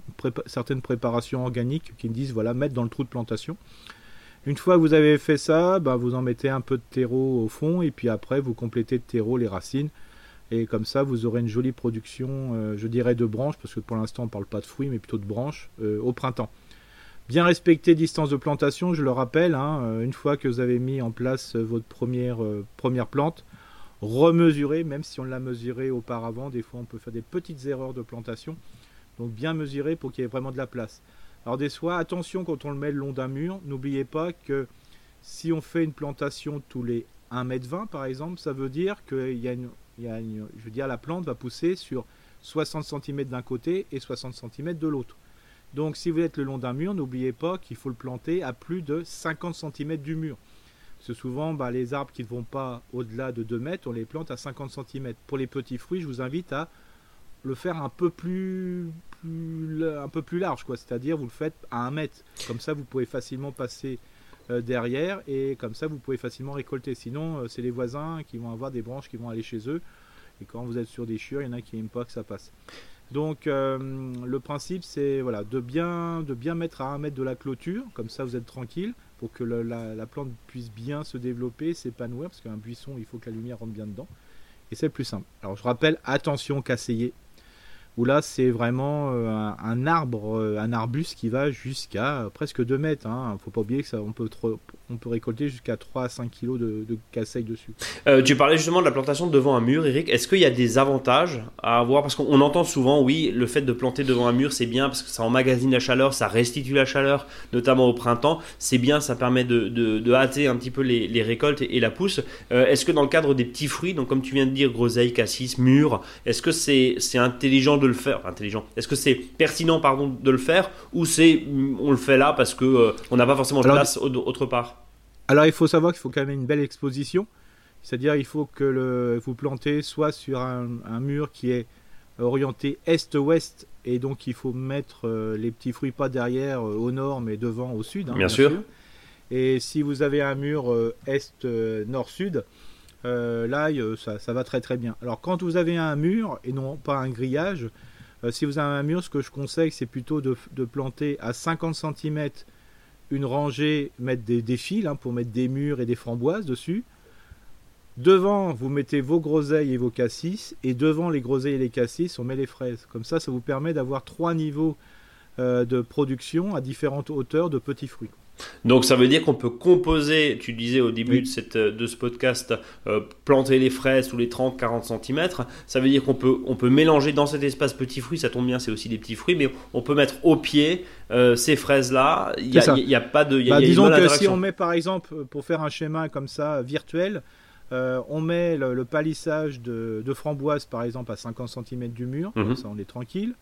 certaines préparations organiques qui me disent voilà mettre dans le trou de plantation. Une fois que vous avez fait ça, bah, vous en mettez un peu de terreau au fond et puis après vous complétez de terreau les racines. Et comme ça, vous aurez une jolie production, euh, je dirais, de branches, parce que pour l'instant, on ne parle pas de fruits, mais plutôt de branches, au printemps. Bien respecter distance de plantation, je le rappelle, hein, euh, une fois que vous avez mis en place euh, votre première, euh, première plante, remesurer, même si on l'a mesuré auparavant, des fois on peut faire des petites erreurs de plantation, donc bien mesurer pour qu'il y ait vraiment de la place. Alors des fois, attention quand on le met le long d'un mur, n'oubliez pas que si on fait une plantation tous les 1m20 par exemple, ça veut dire que je veux dire, la plante va pousser sur 60 cm d'un côté et 60 cm de l'autre. Donc si vous êtes le long d'un mur, n'oubliez pas qu'il faut le planter à plus de 50 cm du mur. Que souvent, bah, les arbres qui ne vont pas au-delà de 2 mètres, on les plante à 50 cm. Pour les petits fruits, je vous invite à le faire un peu plus, large, quoi. C'est-à-dire vous le faites à un mètre. Comme ça, vous pouvez facilement passer euh, derrière et comme ça, vous pouvez facilement récolter. Sinon, euh, c'est les voisins qui vont avoir des branches qui vont aller chez eux. Et quand vous êtes sur des chiures, il y en a qui n'aiment pas que ça passe. Donc euh, le principe c'est voilà de bien de bien mettre à un mètre de la clôture, comme ça vous êtes tranquille pour que la, plante puisse bien se développer, s'épanouir, parce qu'un buisson il faut que la lumière rentre bien dedans. Et c'est plus simple. Alors je rappelle, attention casseiller où là c'est vraiment euh, un, arbre, euh, un arbuste qui va jusqu'à euh, presque 2 mètres. Hein. Faut pas oublier que ça, on peut, on peut récolter jusqu'à 3 à 5 kg de, de casseille dessus. tu parlais justement de la plantation devant un mur, Eric. Est-ce qu'il y a des avantages à avoir? Parce qu'on entend souvent, oui, le fait de planter devant un mur, c'est bien parce que ça emmagasine la chaleur, ça restitue la chaleur, notamment au printemps. C'est bien, ça permet de, de, hâter un petit peu les, récoltes et, la pousse. est-ce que dans le cadre des petits fruits, donc comme tu viens de dire, groseille, cassis, mûre, est-ce que c'est intelligent de le faire, intelligent. Est-ce que c'est pertinent, pardon, de le faire, ou c'est on le fait là parce que euh, on n'a pas forcément de place autre part? Alors il faut savoir qu'il faut quand même une belle exposition, c'est-à-dire il faut que le, vous plantez soit sur un, mur qui est orienté est-ouest et donc il faut mettre euh, les petits fruits pas derrière euh, au nord mais devant au sud. Hein, bien, sûr. Et si vous avez un mur euh, là, ça, va très très bien. Alors quand vous avez un mur et non pas un grillage, si vous avez un mur, ce que je conseille, c'est plutôt de, planter à 50 cm une rangée, mettre des, fils hein, pour mettre des murs et des framboises dessus. Devant, vous mettez vos groseilles et vos cassis, et devant les groseilles et les cassis, on met les fraises. Comme ça, ça vous permet d'avoir trois niveaux euh, de production à différentes hauteurs de petits fruits. Donc ça veut dire qu'on peut composer, tu disais au début de, cette, de ce podcast, euh, planter les fraises tous les 30-40 cm. Ça veut dire qu'on peut, on peut mélanger dans cet espace petits fruits, ça tombe bien, c'est aussi des petits fruits, mais on peut mettre au pied euh, ces fraises-là. Il n'y a, pas de... Bah, disons que si on met par exemple, pour faire un schéma comme ça virtuel, euh, on met le, palissage de, framboises par exemple à 50 cm du mur, mhm. ça on est tranquille.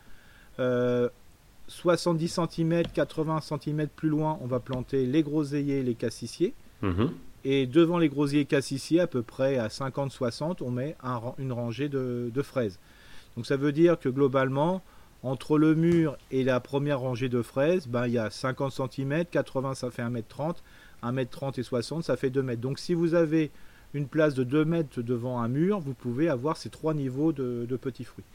70 cm, 80 cm plus loin, on va planter les groseilliers, les cassissiers. Mhm. Et devant les groseilliers cassissiers, à peu près à 50-60, on met une rangée de, fraises. Donc ça veut dire que globalement, entre le mur et la première rangée de fraises, ben, il y a 50 cm, 80 ça fait 1m30, 1m30 et 60 ça fait 2 mètres. Donc si vous avez une place de 2 mètres devant un mur, vous pouvez avoir ces trois niveaux de petits fruits.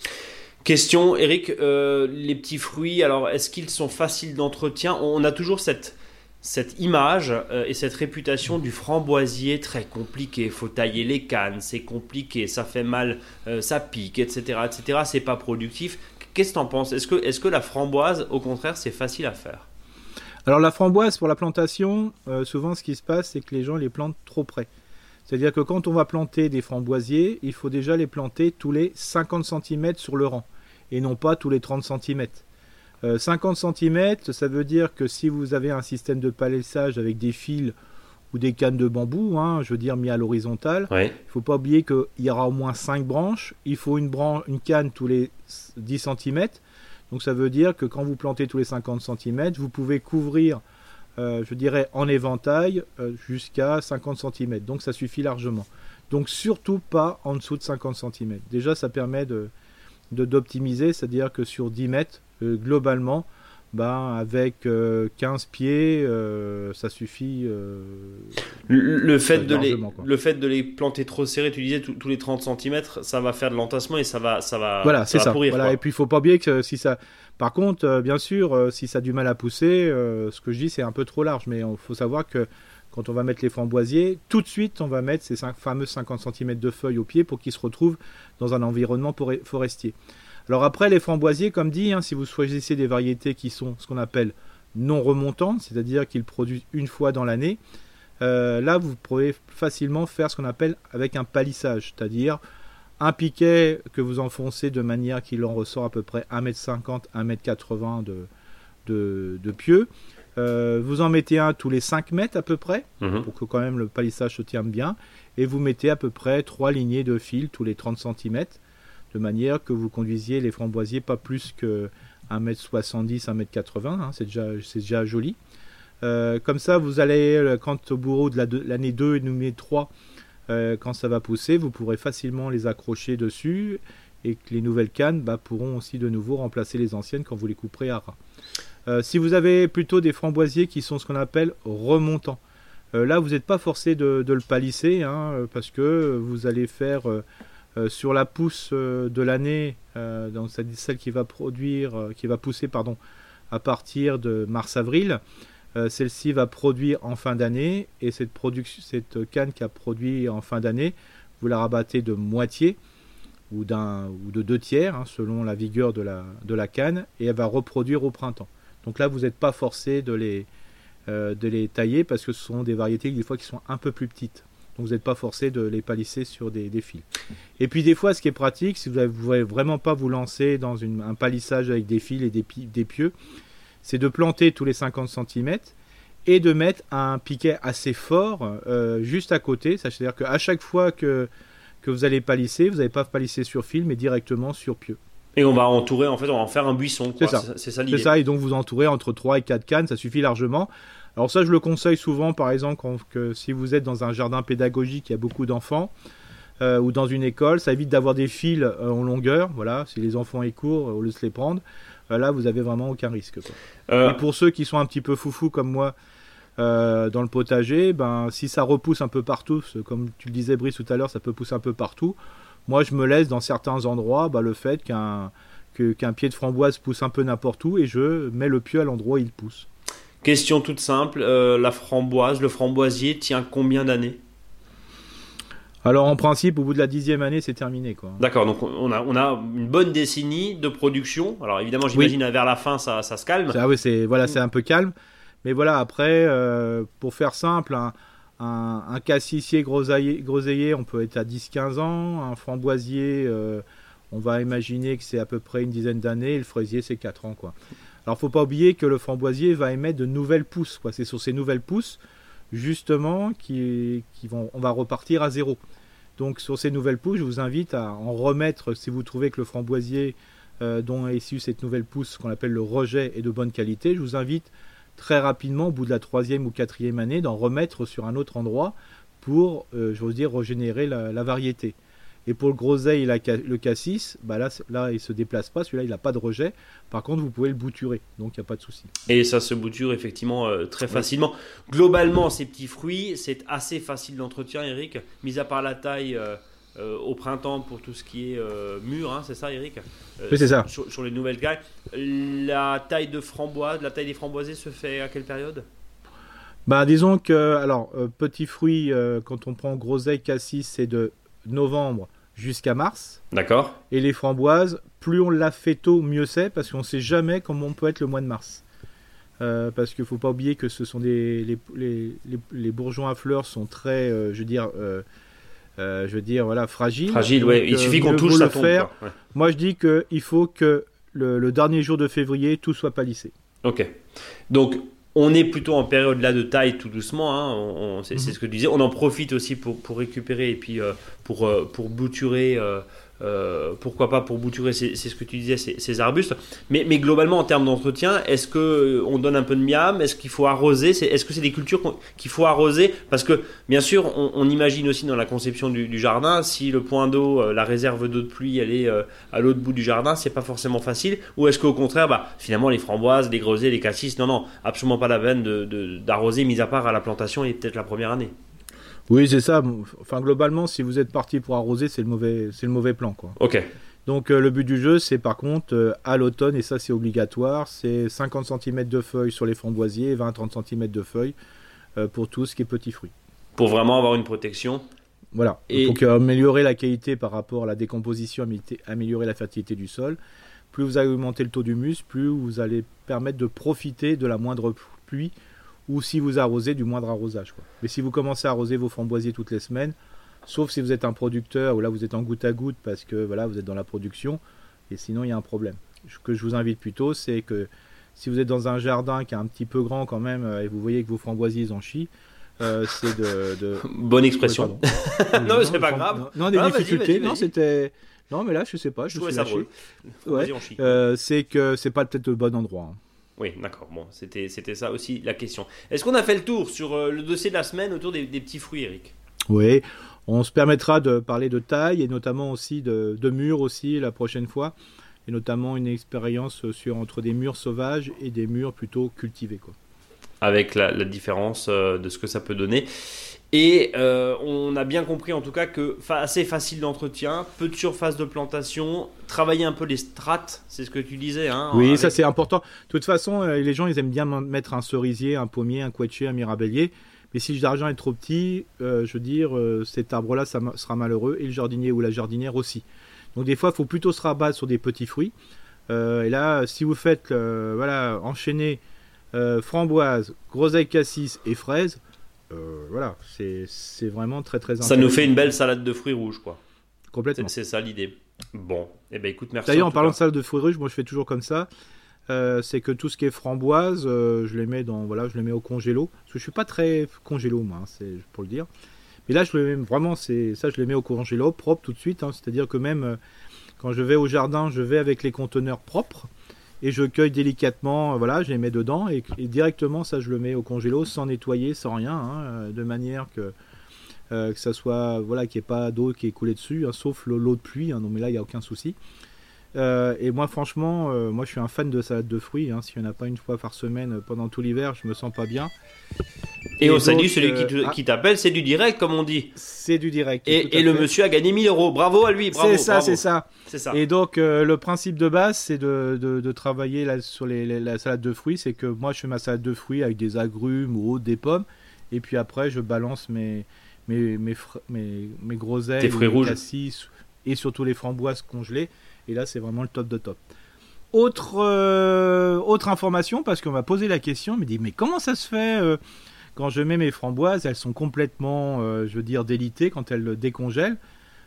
Question, Eric, euh, les petits fruits, alors est-ce qu'ils sont faciles d'entretien? On a toujours cette, cette image euh, et cette réputation du framboisier très compliqué. Il faut tailler les cannes, c'est compliqué, ça fait mal, euh, ça pique, etc. etc. C'est pas productif. Qu'est-ce que tu en penses? Est-ce que, est que la framboise, au contraire, c'est facile à faire? Alors la framboise, pour la plantation, souvent ce qui se passe, c'est que les gens les plantent trop près. C'est-à-dire que quand on va planter des framboisiers, il faut déjà les planter tous les 50 cm sur le rang et non pas tous les 30 cm. 50 cm, ça veut dire que si vous avez un système de palissage avec des fils ou des cannes de bambou, hein, je veux dire mis à l'horizontale, il ne faut pas oublier qu'il y aura au moins 5 branches, il faut une, branche, une canne tous les 10 cm, donc ça veut dire que quand vous plantez tous les 50 cm, vous pouvez couvrir, euh, je dirais en éventail, euh, jusqu'à 50 cm, donc ça suffit largement. Donc surtout pas en dessous de 50 cm. Déjà ça permet de, d'optimiser, c'est-à-dire que sur 10 mètres, euh, globalement, ben, avec 15 euh, pieds, euh, ça suffit. le, fait de les, le fait de les planter trop serrés, tu disais tous les 30 cm, ça va faire de l'entassement et ça va, ça va, voilà, ça. Pourrir, voilà. Et puis il faut pas oublier que si ça. Par contre, bien sûr, si ça a du mal à pousser, ce que je dis c'est un peu trop large, mais il faut savoir que quand on va mettre les framboisiers, tout de suite on va mettre ces fameux 50 cm de feuilles au pied pour qu'ils se retrouvent dans un environnement forestier. Alors après les framboisiers, comme dit, hein, si vous choisissez des variétés qui sont ce qu'on appelle non remontantes, c'est-à-dire qu'ils produisent une fois dans l'année, euh, là vous pourrez facilement faire ce qu'on appelle avec un palissage, c'est-à-dire un piquet que vous enfoncez de manière qu'il en ressort à peu près 1m50, 1m80 de, de, de pieux. Euh, vous en mettez un tous les 5 mètres à peu près, mhm. pour que quand même le palissage se tienne bien. Et vous mettez à peu près 3 lignées de fil tous les 30 cm, de manière que vous conduisiez les framboisiers pas plus que 1m70, 1m80. Hein, c'est déjà, déjà joli. Euh, comme ça, vous allez, euh, quand au bourreau de l'année 2 et l'année 3, quand ça va pousser, vous pourrez facilement les accrocher dessus et que les nouvelles cannes bah, pourront aussi de nouveau remplacer les anciennes quand vous les couperez à ras. Euh, si vous avez plutôt des framboisiers qui sont ce qu'on appelle remontants, euh, là vous n'êtes pas forcé de, le palisser hein, parce que vous allez faire sur la pousse de l'année, donc celle qui va produire, qui va pousser pardon, à partir de mars-avril. Celle-ci va produire en fin d'année et cette, canne qui a produit en fin d'année, vous la rabattez de moitié ou, de deux tiers, hein, selon la vigueur de la canne, et elle va reproduire au printemps. Donc là, vous n'êtes pas forcé de les, euh, de les tailler parce que ce sont des variétés des fois qui sont un peu plus petites. Donc vous n'êtes pas forcé de les palisser sur des, fils. Et puis des fois, ce qui est pratique, si vous ne voulez vraiment pas vous lancer dans un palissage avec des fils et des, pieux, c'est de planter tous les 50 cm et de mettre un piquet assez fort euh, juste à côté. C'est-à-dire qu'à chaque fois que que vous allez palisser, vous n'allez pas palisser sur fil, mais directement sur pieu. Et on va entourer, en fait, on va en faire un buisson. C'est ça. C'est ça l'idée. C'est ça, et donc vous entourez entre 3 et 4 cannes, ça suffit largement. Alors ça, je le conseille souvent, par exemple, que si vous êtes dans un jardin pédagogique, il y a beaucoup d'enfants, euh, ou dans une école, ça évite d'avoir des fils euh, en longueur. Voilà, si les enfants y courent, au lieu de se les prendre, euh, là, vous avez vraiment aucun risque. Et pour ceux qui sont un petit peu foufous comme moi, dans le potager, ben, si ça repousse un peu partout, comme tu le disais Brice tout à l'heure, ça peut pousser un peu partout. Moi, je me laisse dans certains endroits ben, le fait qu'un qu'un pied de framboise pousse un peu n'importe où et je mets le pieu à l'endroit où il pousse. Question toute simple, euh, la framboise, le framboisier tient combien d'années? Alors en principe, au bout de la dixième année, c'est terminé. quoi. D'accord, donc on a, on a une bonne décennie de production. Alors évidemment, j'imagine vers la fin, ça, ça se calme. Ah oui, c'est voilà, c'est un peu calme. Mais voilà, après, euh, pour faire simple, un, cassissier groseillier, on peut être à 10-15 ans. Un framboisier, euh, on va imaginer que c'est à peu près une dizaine d'années. le fraisier, c'est 4 ans. Quoi. Alors, faut pas oublier que le framboisier va émettre de nouvelles pousses. C'est sur ces nouvelles pousses, justement, qui, vont, on va repartir à zéro. Donc, sur ces nouvelles pousses, je vous invite à en remettre, si vous trouvez que le framboisier euh, dont est issue cette nouvelle pousse, qu'on appelle le rejet, est de bonne qualité, je vous invite très rapidement, au bout de la troisième ou quatrième année, d'en remettre sur un autre endroit pour, euh, veux dire, régénérer la, variété. Et pour le groseille et le cassis, bah là, là, il se déplace pas. Celui-là, il n'a pas de rejet. Par contre, vous pouvez le bouturer. Donc, il n'y a pas de souci. Et ça se bouture effectivement euh, très facilement. Globalement, ces petits fruits, c'est assez facile d'entretien, Eric. Mis à part la taille. Euh, euh, au printemps pour tout ce qui est euh, mûr, hein, c'est ça Eric? Euh, Oui, c'est ça. Sur, les nouvelles cailles. La taille de framboise, la taille des framboisiers se fait à quelle période? Bah, disons que, alors, petit fruit, quand on prend groseille, cassis, c'est de novembre jusqu'à mars. D'accord. Et les framboises, plus on l'a fait tôt, mieux c'est, parce qu'on ne sait jamais comment on peut être le mois de mars. parce qu'il ne faut pas oublier que ce sont des les, les, les, bourgeons à fleurs sont très, je veux dire, euh, je veux dire, voilà, fragile. Fragile, oui. Il suffit qu'on touche, ça tombe, faire. Moi, je dis qu'il faut que le, dernier jour de février, tout soit palissé. Ok. Donc, on est plutôt en période là de taille tout doucement, hein. c'est, mhm. ce que tu disais. On en profite aussi pour, pour récupérer et puis euh, pour, euh, pour bouturer euh, pourquoi pas pour bouturer, c'est ce que tu disais, ces, arbustes. Mais, mais, globalement, en termes d'entretien, est-ce que euh, on donne un peu de miam? Est-ce qu'il faut arroser? Est-ce que c'est des cultures qu'il faut arroser? Parce que, bien sûr, on, imagine aussi dans la conception du, jardin, si le point d'eau, euh, la réserve d'eau de pluie, elle est à l'autre bout du jardin, c'est pas forcément facile. Ou est-ce qu'au contraire, bah, finalement, les framboises, les greusets, les cassis, non, non, absolument pas la peine d'arroser, de, mis à part à la plantation et peut-être la première année. Oui, c'est ça. Enfin, globalement, si vous êtes parti pour arroser, c'est le mauvais, c'est le mauvais plan, quoi. Ok. Donc euh, le but du jeu, c'est par contre euh, à l'automne, et ça c'est obligatoire, c'est 50 cm de feuilles sur les framboisiers, 20-30 cm de feuilles euh, pour tout ce qui est petits fruits. Pour vraiment avoir une protection. Voilà. Et... Pour améliorer la qualité par rapport à la décomposition, améliorer la fertilité du sol. Plus vous allez augmenter le taux d'humus, plus vous allez permettre de profiter de la moindre pluie ou si vous arrosez du moindre arrosage. Quoi. Mais si vous commencez à arroser vos framboisiers toutes les semaines, sauf si vous êtes un producteur ou là vous êtes en goutte à goutte parce que voilà vous êtes dans la production, et sinon il y a un problème. Ce que je vous invite plutôt, c'est que si vous êtes dans un jardin qui est un petit peu grand quand même euh, et vous voyez que vos framboisiers en chient, euh, c'est de, Bonne expression. non, c'est pas grave. Non, des difficultés. non, c'était. Non, mais là, je sais pas. Je, je suis lâché. Ouais. Euh, c'est que c'est pas peut-être le bon endroit. Hein. Oui, d'accord. Bon, c'était, c'était ça aussi la question. Est-ce qu'on a fait le tour sur euh, le dossier de la semaine autour des, petits fruits, Eric? Oui. On se permettra de parler de taille et notamment aussi de, de murs aussi la prochaine fois, et notamment une expérience sur entre des murs sauvages et des murs plutôt cultivés. Quoi. Avec la, la différence euh, de ce que ça peut donner. Et euh, on a bien compris en tout cas que fa- assez facile d'entretien, peu de surface de plantation, travailler un peu les strates, c'est ce que tu disais. Hein, Oui, avec- ça c'est important. De toute façon, euh, les gens ils aiment bien mettre un cerisier, un pommier, un quetchier, un mirabellier. Mais si jardin est trop petit, euh, je veux dire, cet arbre-là ça sera malheureux et le jardinier ou la jardinière aussi. Donc des fois, il faut plutôt se rabattre sur des petits fruits. Et là, si vous faites, voilà, enchaîner framboise, groseille cassis et fraises, euh, voilà, c'est vraiment très très Ça intéressant. nous fait une belle salade de fruits rouges, quoi. complètement. C'est ça l'idée. Bon, eh ben écoute, merci. D'ailleurs, en parlant cas. de salade de fruits rouges, moi je fais toujours comme ça. Euh, c'est que tout ce qui est framboise, euh, je les mets dans voilà, je les mets au congélo. Parce que je suis pas très congélo moi, hein, c'est pour le dire. Mais là, je le mets vraiment, c'est ça, je les mets au congélo propre tout de suite. hein. C'est-à-dire que même quand je vais au jardin, je vais avec les conteneurs propres et je cueille délicatement. euh, voilà, je les mets dedans et, directement ça, je le mets au congélo sans nettoyer, sans rien, hein, euh, de manière que euh, que ça soit voilà, qu'il n'y ait pas d'eau qui est coulée dessus, hein, sauf le- l'eau de pluie. hein, non, mais là, il n'y a aucun souci. Euh, et moi, franchement, euh, moi, je suis un fan de salade de fruits. Hein. S'il n'y en a pas une fois par semaine euh, pendant tout l'hiver, je me sens pas bien. Et, Et au salut, donc, celui euh, ah. qui t'appelle, c'est du direct, comme on dit. C'est du direct. Et, le monsieur a gagné 1000 euros. Bravo à lui. C'est ça, c'est ça. Ça. Et donc, le principe de base, c'est de, de- de travailler là, sur les, les- la salade de fruits. C'est que moi, je fais ma salade de fruits avec des agrumes ou autre, des pommes. Et puis après, je balance mes, mes, mes, mes, mes groseilles, mes cassis et surtout les framboises congelées. Et là, c'est vraiment le top de top. Autre, euh, autre information, parce qu'on m'a posé la question, on me dit, mais comment ça se fait euh, quand je mets mes framboises, elles sont complètement, euh, je veux dire, délitées quand elles décongèlent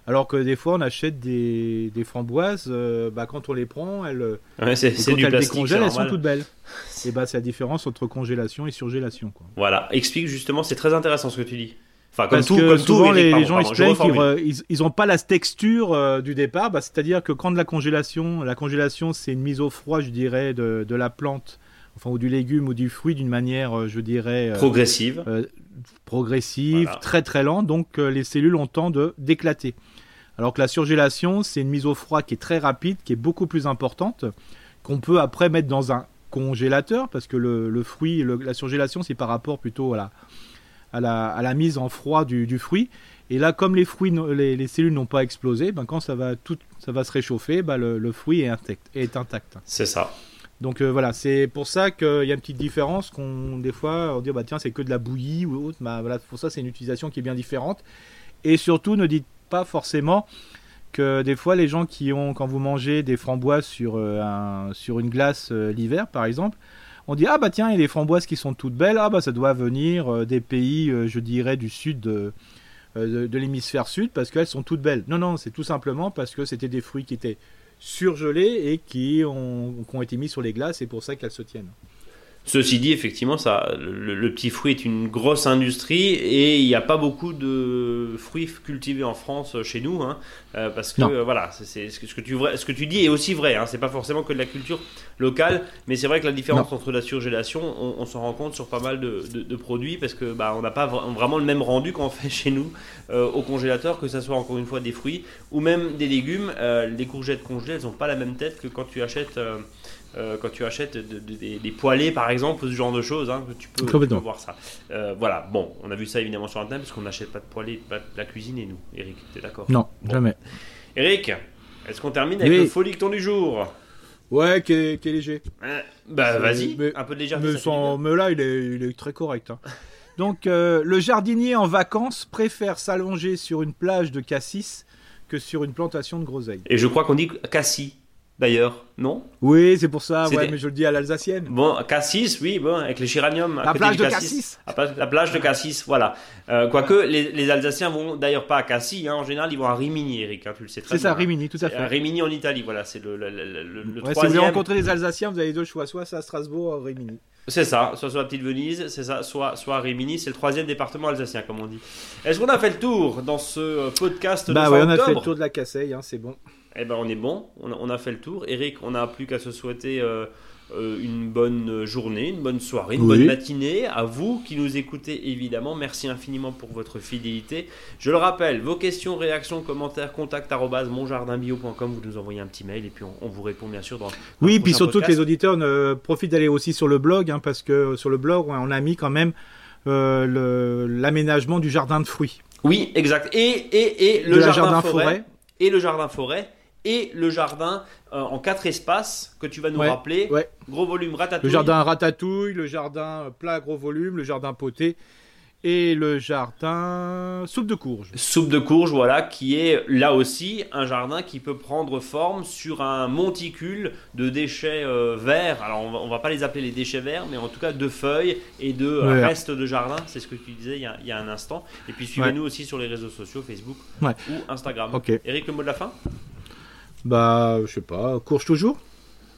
alors que des fois, on achète des, des framboises, bah, quand on les prend, elles, Ouais, c'est quand du elles plastique. décongèlent, elles sont toutes belles. Et bah, c'est la différence entre congélation et surgélation. Quoi. Voilà, explique justement, c'est très intéressant ce que tu dis. Enfin, comme Parce tout, que comme souvent, les, gens pardon, ils re- ils, ils ont pas la texture euh, du départ. Bah, C'est-à-dire que quand de la congélation, la congélation, c'est une mise au froid, je dirais, de, de la plante, enfin, ou du légume ou du fruit d'une manière, euh, je dirais, euh, progressive. euh, progressive, Voilà. très très lente, donc euh, les cellules ont temps de d'éclater. Alors que la surgélation, c'est une mise au froid qui est très rapide, qui est beaucoup plus importante, qu'on peut après mettre dans un congélateur, parce que le, le fruit, le- la surgélation, c'est par rapport plutôt à la, à la, à la mise en froid du, du fruit. Et là, comme les fruits, les, les cellules n'ont pas explosé, ben, quand ça va, tout, ça va se réchauffer, ben, le, le fruit est intact. Est intact. C'est ça. Donc euh, voilà, c'est pour ça qu'il y a une petite différence qu'on des fois on dit bah tiens c'est que de la bouillie ou autre, bah, voilà pour ça c'est une utilisation qui est bien différente. Et surtout ne dites pas forcément que des fois les gens qui ont quand vous mangez des framboises sur euh, un, sur une glace euh, l'hiver par exemple, on dit ah bah tiens a des framboises qui sont toutes belles, ah bah ça doit venir euh, des pays euh, je dirais du sud de, euh, de, l'hémisphère sud parce qu'elles sont toutes belles. Non non c'est tout simplement parce que c'était des fruits qui étaient surgelés et qui ont, qui ont été mis sur les glaces, c'est pour ça qu'elles se tiennent. Ceci dit, effectivement, ça, le, le petit fruit est une grosse industrie et il n'y a pas beaucoup de fruits cultivés en France euh, chez nous, hein, euh, parce que euh, voilà, c'est- ce que, tu vrai- ce que tu dis est aussi vrai. Hein, c'est pas forcément que de la culture locale, mais c'est vrai que la différence entre la surgélation, on, on s'en rend compte sur pas mal de, de- de produits parce que bah, on n'a pas vra- vraiment le même rendu qu'on fait chez nous euh, au congélateur, que ça soit encore une fois des fruits ou même des légumes. Les courgettes congelées, elles n'ont pas la même tête que quand tu achètes. Euh, quand tu achètes de- de- des, des poêlés par exemple, ce genre de choses, hein, tu peux, tu peux Complètement. voir ça. Euh, voilà, bon, on a vu ça évidemment sur internet parce qu'on n'achète pas de poêlés, pas de la cuisine et nous. Eric, t'es d'accord Non, Bon. jamais. Eric, est-ce qu'on termine avec Oui. le folicton du jour Ouais, qui est, qui est léger. Euh, Bah Euh, vas-y, mais- un peu de légèreté. Mais, sans- mais là, il est, il est très correct. hein. Donc, euh, le jardinier en vacances préfère s'allonger sur une plage de cassis que sur une plantation de groseilles. Et je crois qu'on dit cassis, d'ailleurs, non Oui, c'est pour ça, C'est ouais, mais je le dis à l'alsacienne. Bon, cassis, oui, bon, avec les géraniums. La plage de Cassis. La plage, la plage de Cassis, voilà. Euh, Quoique, les, les Alsaciens vont d'ailleurs pas à Cassis, hein, en général, ils vont à Rimini, Eric, hein, tu le sais très C'est bien. ça, Rimini, tout à fait. Rimini en Italie, voilà, c'est le, le, le- le- le Ouais, si vous troisième. rencontrer les Alsaciens, vous avez deux choix, soit c'est à Strasbourg, ou à Rimini. C'est ça, soit sur la petite Venise, c'est ça, soit, soit à Rimini, c'est le troisième département alsacien, comme on dit. Est-ce qu'on a fait le tour dans ce euh, podcast Bah de ouais, fin on a fait le tour de la Casseille, hein, c'est bon. Eh ben on est bon, on a, on a fait le tour. Eric, on n'a plus qu'à se souhaiter euh, euh, une bonne journée, une bonne soirée, une Oui. bonne matinée. À vous qui nous écoutez, évidemment, merci infiniment pour votre fidélité. Je le rappelle, vos questions, réactions, commentaires, contact monjardinbio.com, vous nous envoyez un petit mail et puis on, on vous répond bien sûr dans. dans Oui, le puis surtout que les auditeurs ne profitent d'aller aussi sur le blog, hein, parce que sur le blog, on a mis quand même euh, l'aménagement du jardin de fruits. Oui, exact. Et, et, et le jardin, jardin forêt, forêt. Et le jardin forêt. Et le jardin euh, en quatre espaces que tu vas nous Ouais, rappeler. ouais. Gros volume ratatouille. Le jardin ratatouille, le jardin euh, plat à gros volume, le jardin poté et le jardin soupe de courge. Soupe de courge, voilà, qui est là aussi un jardin qui peut prendre forme sur un monticule de déchets euh, verts. Alors on va, on va pas les appeler les déchets verts, mais en tout cas de feuilles et de Ouais. restes de jardin. C'est ce que tu disais il y a, il y a un instant. Et puis suivez-nous aussi sur les réseaux sociaux, Facebook ou Instagram. Eric, le mot de la fin? Bah, je sais pas, courge toujours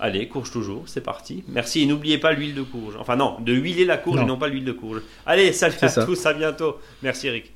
Allez, courge toujours, c'est parti. Merci et n'oubliez pas l'huile de courge. Enfin non, de huiler la courge Non. et non pas l'huile de courge. Allez, salut à ça. tous, à bientôt. Merci Eric.